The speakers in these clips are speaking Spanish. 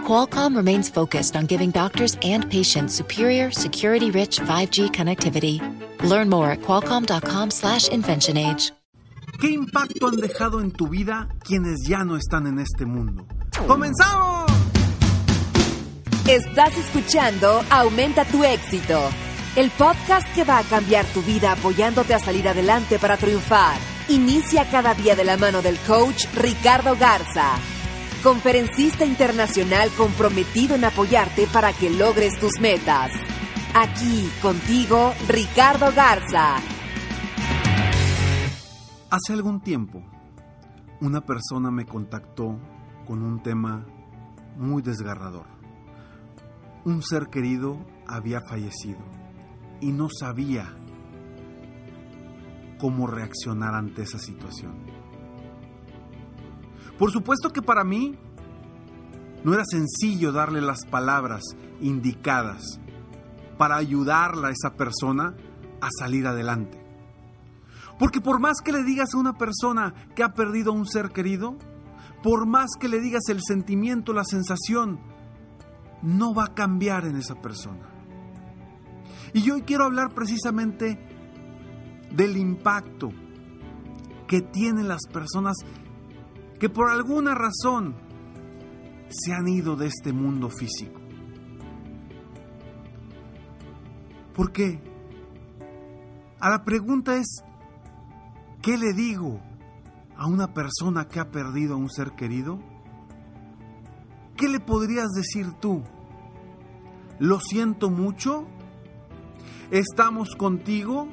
Qualcomm remains focused on giving doctors and patients superior, security-rich 5G connectivity. Learn more at qualcomm.com/inventionage. ¿Qué impacto han dejado en tu vida quienes ya no están en este mundo? ¡Comenzamos! Estás escuchando Aumenta tu éxito, el podcast que va a cambiar tu vida apoyándote a salir adelante para triunfar. Inicia cada día de la mano del coach Ricardo Garza, conferencista internacional comprometido en apoyarte para que logres tus metas. Aquí contigo, Ricardo Garza. Hace algún tiempo, una persona me contactó con un tema muy desgarrador. Un ser querido había fallecido y no sabía cómo reaccionar ante esa situación. Por supuesto que para mí no era sencillo darle las palabras indicadas para ayudarla a esa persona a salir adelante. Porque por más que le digas a una persona que ha perdido a un ser querido, por más que le digas el sentimiento, la sensación, no va a cambiar en esa persona. Y hoy quiero hablar precisamente del impacto que tienen las personas que por alguna razón se han ido de este mundo físico. Porque a la pregunta es, ¿qué le digo a una persona que ha perdido a un ser querido? ¿Qué le podrías decir tú? ¿Lo siento mucho? ¿Estamos contigo?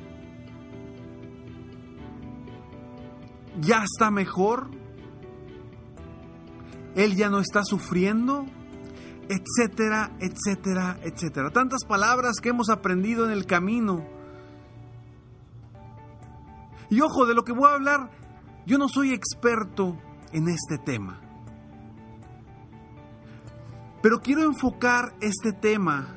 ¿Ya está mejor? ¿Él ya no está sufriendo? Etcétera, etcétera, etcétera. Tantas palabras que hemos aprendido en el camino. Y ojo, de lo que voy a hablar, yo no soy experto en este tema. Pero quiero enfocar este tema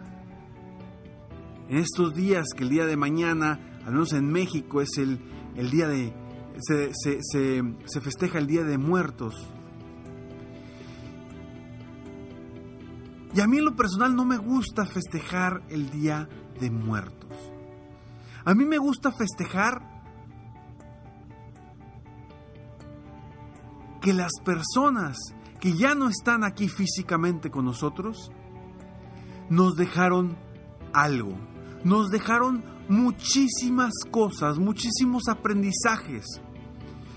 en estos días, que el día de mañana, al menos en México, es el, el día de... Se, se, se, se festeja el Día de Muertos. Y a mí en lo personal no me gusta festejar el Día de Muertos. A mí me gusta festejar que las personas que ya no están aquí físicamente con nosotros nos dejaron algo, nos dejaron muchísimas cosas, muchísimos aprendizajes.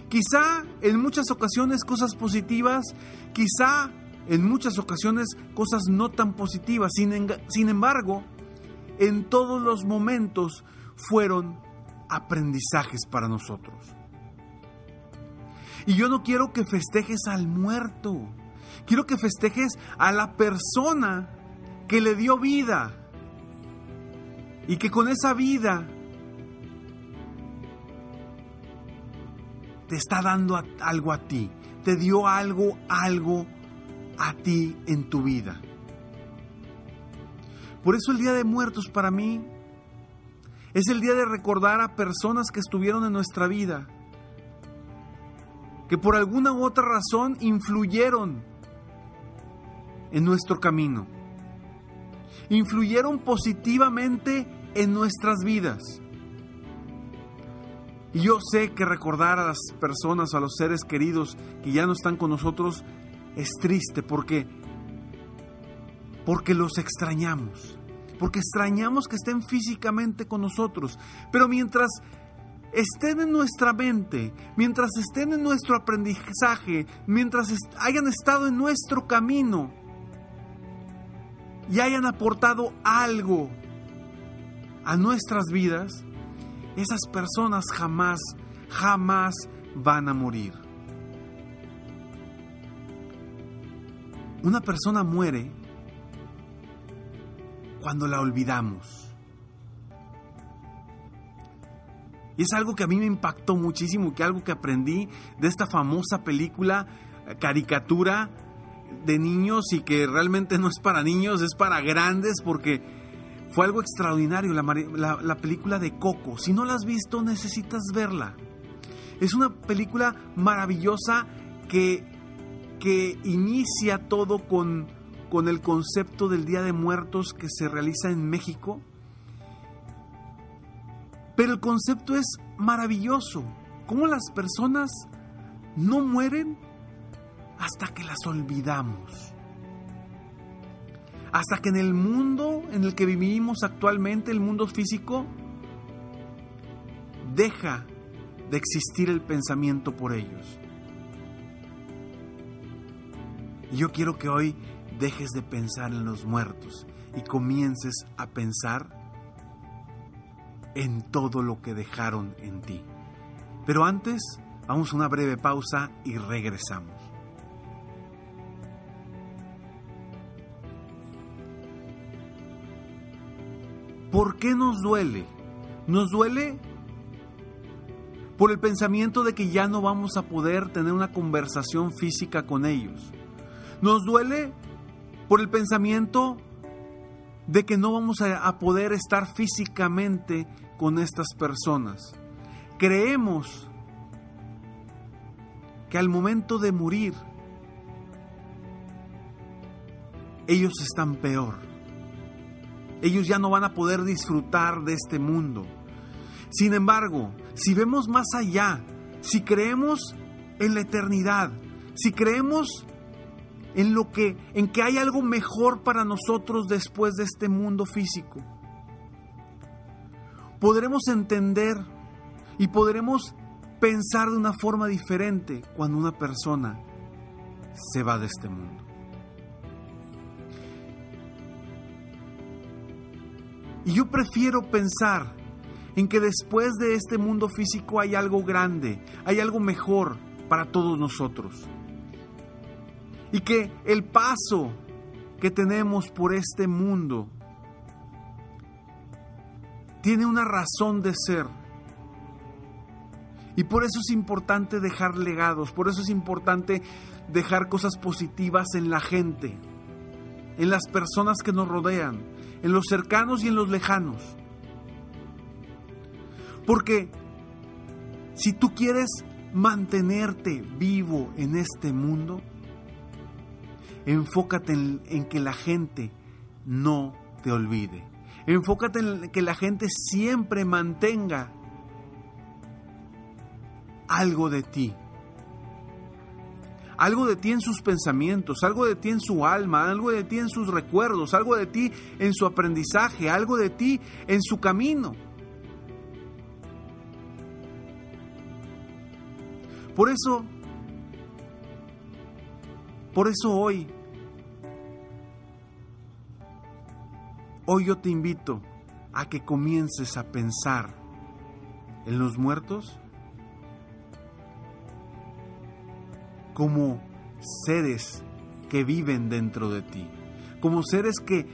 Quizá en muchas ocasiones cosas positivas, quizá en muchas ocasiones cosas no tan positivas. Sin, sin, embargo, en todos los momentos fueron aprendizajes para nosotros. Y yo no quiero que festejes al muerto. Quiero que festejes a la persona que le dio vida. Y que con esa vida te está dando algo a ti. Te dio algo, algo a ti en tu vida. Por eso el Día de Muertos para mí es el día de recordar a personas que estuvieron en nuestra vida, que por alguna u otra razón influyeron en nuestro camino, influyeron positivamente en nuestras vidas. Y yo sé que recordar a las personas, a los seres queridos que ya no están con nosotros, es triste porque porque los extrañamos, porque extrañamos que estén físicamente con nosotros, pero mientras estén en nuestra mente, mientras estén en nuestro aprendizaje, mientras hayan estado en nuestro camino y hayan aportado algo a nuestras vidas, esas personas jamás, jamás van a morir. Una persona muere cuando la olvidamos. Y es algo que a mí me impactó muchísimo, que algo que aprendí de esta famosa película, eh, caricatura de niños y que realmente no es para niños, es para grandes porque fue algo extraordinario, la, la película de Coco. Si no la has visto, necesitas verla. Es una película maravillosa que, que inicia todo con, con el concepto del Día de Muertos que se realiza en México. Pero el concepto es maravilloso. Cómo las personas no mueren hasta que las olvidamos. Hasta que en el mundo en el que vivimos actualmente, el mundo físico, deja de existir el pensamiento por ellos. Y yo quiero que hoy dejes de pensar en los muertos y comiences a pensar en todo lo que dejaron en ti. Pero antes, vamos a una breve pausa y regresamos. ¿Por qué nos duele? Nos duele por el pensamiento de que ya no vamos a poder tener una conversación física con ellos. Nos duele por el pensamiento de que no vamos a, poder estar físicamente con estas personas. Creemos que al momento de morir, ellos están peor. Ellos ya no van a poder disfrutar de este mundo. Sin embargo, si vemos más allá, si creemos en la eternidad, si creemos en lo que en que hay algo mejor para nosotros después de este mundo físico, podremos entender y podremos pensar de una forma diferente cuando una persona se va de este mundo. Y yo prefiero pensar en que después de este mundo físico hay algo grande, hay algo mejor para todos nosotros. Y que el paso que tenemos por este mundo tiene una razón de ser. Y por eso es importante dejar legados, por eso es importante dejar cosas positivas en la gente, en las personas que nos rodean, en los cercanos y en los lejanos. Porque si tú quieres mantenerte vivo en este mundo, enfócate en, que la gente no te olvide. Enfócate en que la gente siempre mantenga algo de ti. Algo de ti en sus pensamientos, algo de ti en su alma, algo de ti en sus recuerdos, algo de ti en su aprendizaje, algo de ti en su camino. Por eso, por eso hoy, hoy yo te invito a que comiences a pensar en los muertos como seres que viven dentro de ti, como seres que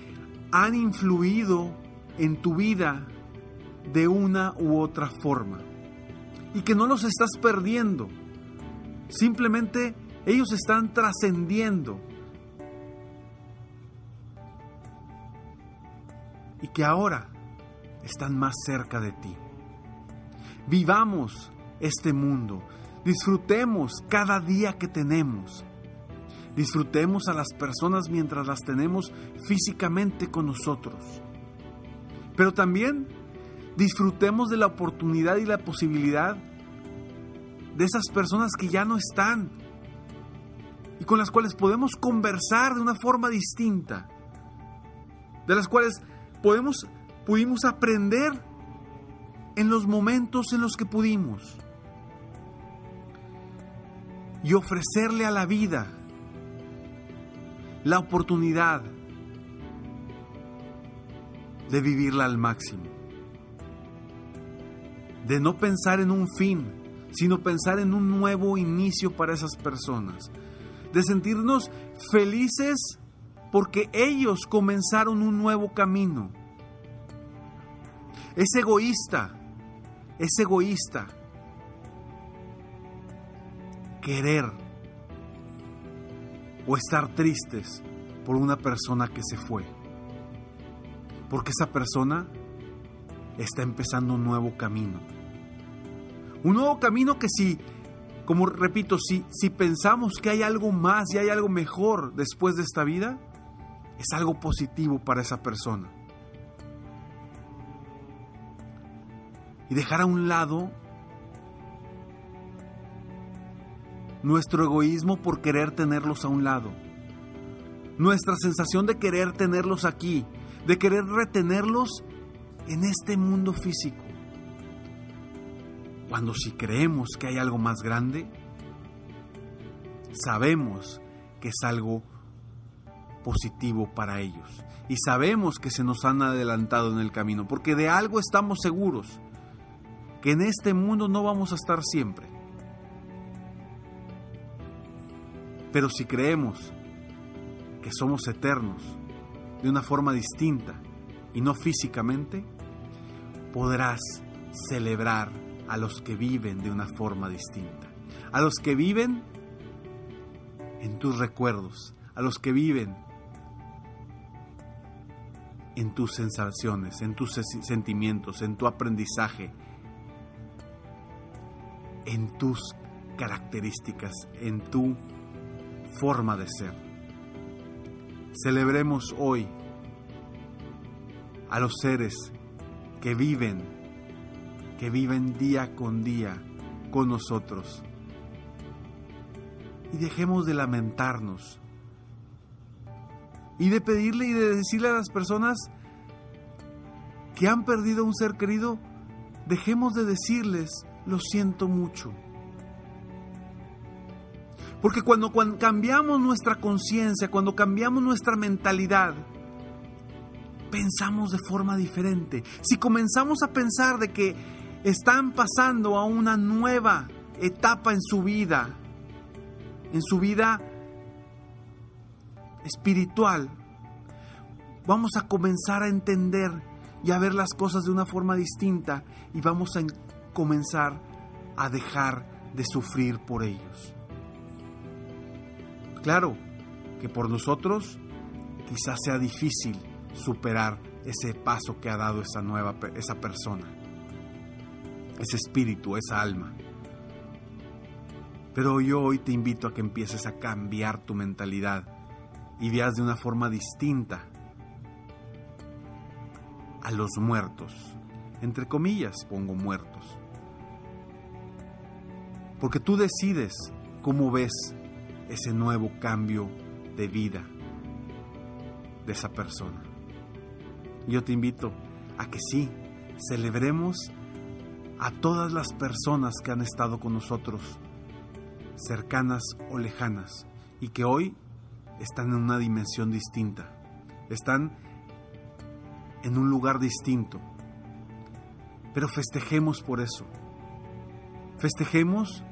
han influido en tu vida de una u otra forma y que no los estás perdiendo. Simplemente ellos están trascendiendo. Y que ahora están más cerca de ti. Vivamos este mundo. Disfrutemos cada día que tenemos. Disfrutemos a las personas mientras las tenemos físicamente con nosotros. Pero también disfrutemos de la oportunidad y la posibilidad de esas personas que ya no están y con las cuales podemos conversar de una forma distinta, de las cuales podemos, pudimos aprender en los momentos en los que pudimos. Y ofrecerle a la vida la oportunidad de vivirla al máximo, de no pensar en un fin, sino pensar en un nuevo inicio para esas personas, de sentirnos felices porque ellos comenzaron un nuevo camino. Es egoísta Es egoísta querer o estar tristes por una persona que se fue. Porque esa persona está empezando un nuevo camino. Un nuevo camino que si, como repito, si, si pensamos que hay algo más y hay algo mejor después de esta vida, es algo positivo para esa persona. Y dejar a un lado nuestro egoísmo por querer tenerlos a un lado. Nuestra sensación de querer tenerlos aquí, de querer retenerlos en este mundo físico. Cuando si creemos que hay algo más grande, sabemos que es algo positivo para ellos. Y sabemos que se nos han adelantado en el camino, porque de algo estamos seguros, que en este mundo no vamos a estar siempre. Pero si creemos que somos eternos de una forma distinta y no físicamente, podrás celebrar a los que viven de una forma distinta, a los que viven en tus recuerdos, a los que viven en tus sensaciones, en tus sentimientos, en tu aprendizaje, en tus características, en tu forma de ser. Celebremos hoy a los seres que viven, que viven día con día con nosotros. Y dejemos de lamentarnos. Y de pedirle y de decirle a las personas que han perdido un ser querido, dejemos de decirles, lo siento mucho. Porque cuando, cuando cambiamos nuestra conciencia, cuando cambiamos nuestra mentalidad, pensamos de forma diferente. Si comenzamos a pensar de que están pasando a una nueva etapa en su vida, en su vida espiritual, vamos a comenzar a entender y a ver las cosas de una forma distinta y vamos a comenzar a dejar de sufrir por ellos. Claro que por nosotros quizás sea difícil superar ese paso que ha dado esa nueva esa persona, ese espíritu, esa alma. Pero yo hoy te invito a que empieces a cambiar tu mentalidad y veas de una forma distinta a los muertos. Entre comillas pongo muertos. Porque tú decides cómo ves ese nuevo cambio de vida de esa persona. Yo te invito a que sí, celebremos a todas las personas que han estado con nosotros, cercanas o lejanas, y que hoy están en una dimensión distinta, están en un lugar distinto. Pero festejemos por eso. Festejemos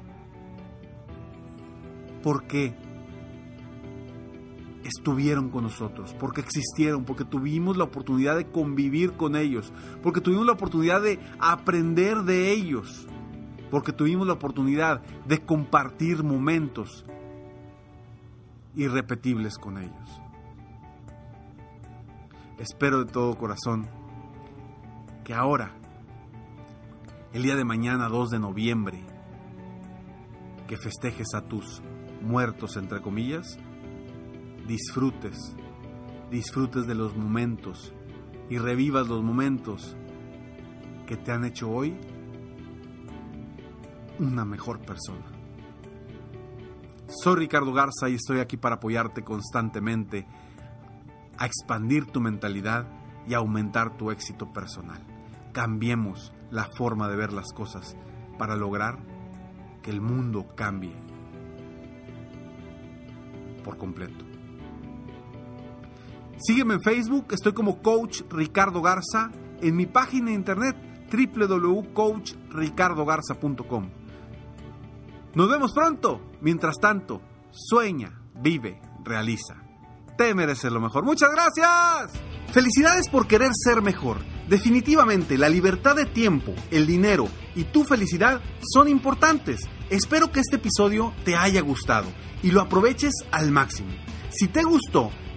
porque estuvieron con nosotros, porque existieron, porque tuvimos la oportunidad de convivir con ellos, porque tuvimos la oportunidad de aprender de ellos, porque tuvimos la oportunidad de compartir momentos irrepetibles con ellos. Espero de todo corazón que ahora, el día de mañana 2 de noviembre, que festejes a tus muertos, entre comillas, disfrutes, disfrutes de los momentos y revivas los momentos que te han hecho hoy una mejor persona. Soy Ricardo Garza y estoy aquí para apoyarte constantemente a expandir tu mentalidad y aumentar tu éxito personal. Cambiemos la forma de ver las cosas para lograr que el mundo cambie por completo. Sígueme en Facebook, estoy como Coach Ricardo Garza, en mi página de internet www.coachricardogarza.com. Nos vemos pronto. Mientras tanto, sueña, vive, realiza. Te mereces lo mejor. Muchas gracias. Felicidades por querer ser mejor. Definitivamente la libertad de tiempo, el dinero y tu felicidad son importantes. Espero que este episodio te haya gustado y lo aproveches al máximo. Si te gustó,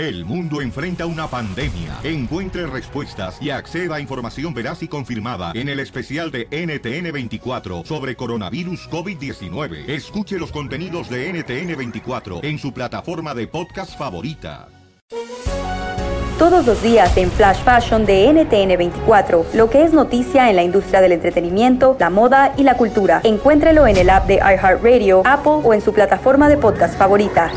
El mundo enfrenta una pandemia. Encuentre respuestas y acceda a información veraz y confirmada en el especial de NTN24 sobre coronavirus COVID-19. Escuche los contenidos de NTN24 en su plataforma de podcast favorita. Todos los días en Flash Fashion de NTN24, lo que es noticia en la industria del entretenimiento, la moda y la cultura. Encuéntrelo en el app de iHeartRadio, Apple o en su plataforma de podcast favorita.